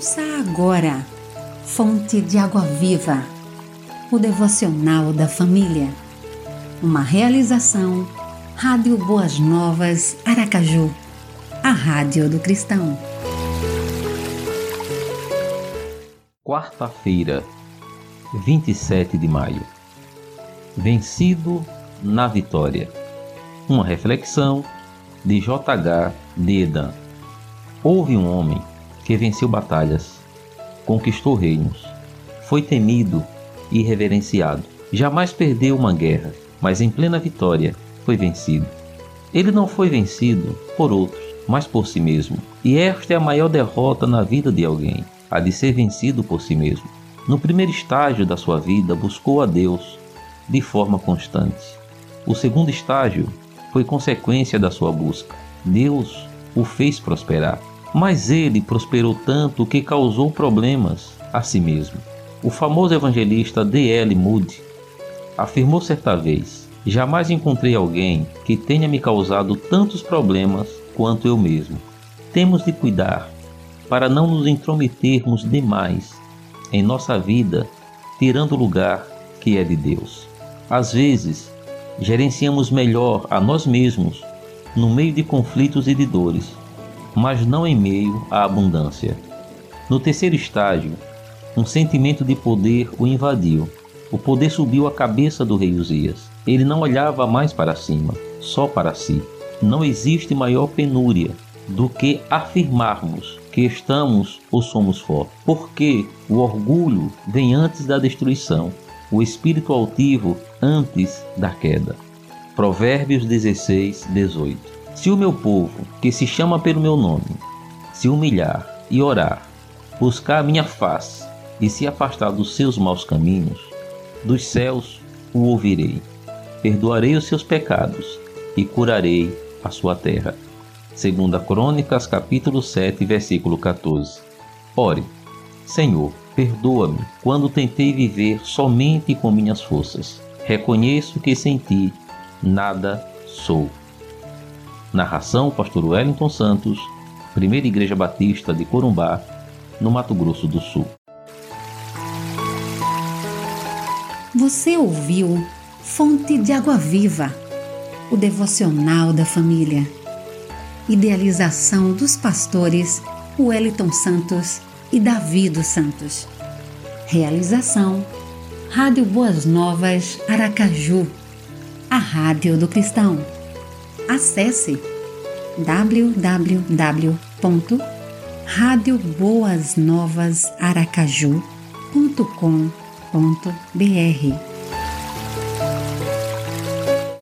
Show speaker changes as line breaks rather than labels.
Ouça agora, Fonte de Água Viva, o devocional da família. Uma realização, Rádio Boas Novas, Aracaju, a Rádio do Cristão.
Quarta-feira, 27 de maio. Vencido na vitória. Uma reflexão de J.H. Dedan. Houve um homem que venceu batalhas, conquistou reinos, foi temido e reverenciado. Jamais perdeu uma guerra, mas em plena vitória foi vencido. Ele não foi vencido por outros, mas por si mesmo. E esta é a maior derrota na vida de alguém, a de ser vencido por si mesmo. No primeiro estágio da sua vida, buscou a Deus de forma constante. O segundo estágio foi consequência da sua busca. Deus o fez prosperar. Mas ele prosperou tanto que causou problemas a si mesmo. O famoso evangelista D.L. Moody afirmou certa vez: Jamais encontrei alguém que tenha me causado tantos problemas quanto eu mesmo. Temos de cuidar para não nos intrometermos demais em nossa vida, tirando o lugar que é de Deus. Às vezes, gerenciamos melhor a nós mesmos no meio de conflitos e de dores mas não em meio à abundância. No terceiro estágio, um sentimento de poder o invadiu. O poder subiu à cabeça do rei Uzias. Ele não olhava mais para cima, só para si. Não existe maior penúria do que afirmarmos que estamos ou somos fortes. Porque o orgulho vem antes da destruição, o espírito altivo antes da queda. Provérbios 16, 18. Se o meu povo, que se chama pelo meu nome, se humilhar e orar, buscar a minha face e se afastar dos seus maus caminhos, dos céus o ouvirei, perdoarei os seus pecados e curarei a sua terra. Segunda Crônicas, capítulo 7, versículo 14. Ore, Senhor, perdoa-me quando tentei viver somente com minhas forças. Reconheço que sem ti nada sou. Narração Pastor Wellington Santos, Primeira Igreja Batista de Corumbá, no Mato Grosso do Sul.
Você ouviu Fonte de Água Viva, o devocional da família. Idealização dos pastores Wellington Santos e Davi dos Santos. Realização Rádio Boas Novas Aracaju, a Rádio do Cristão acesse www.radioboasnovasaracaju.com.br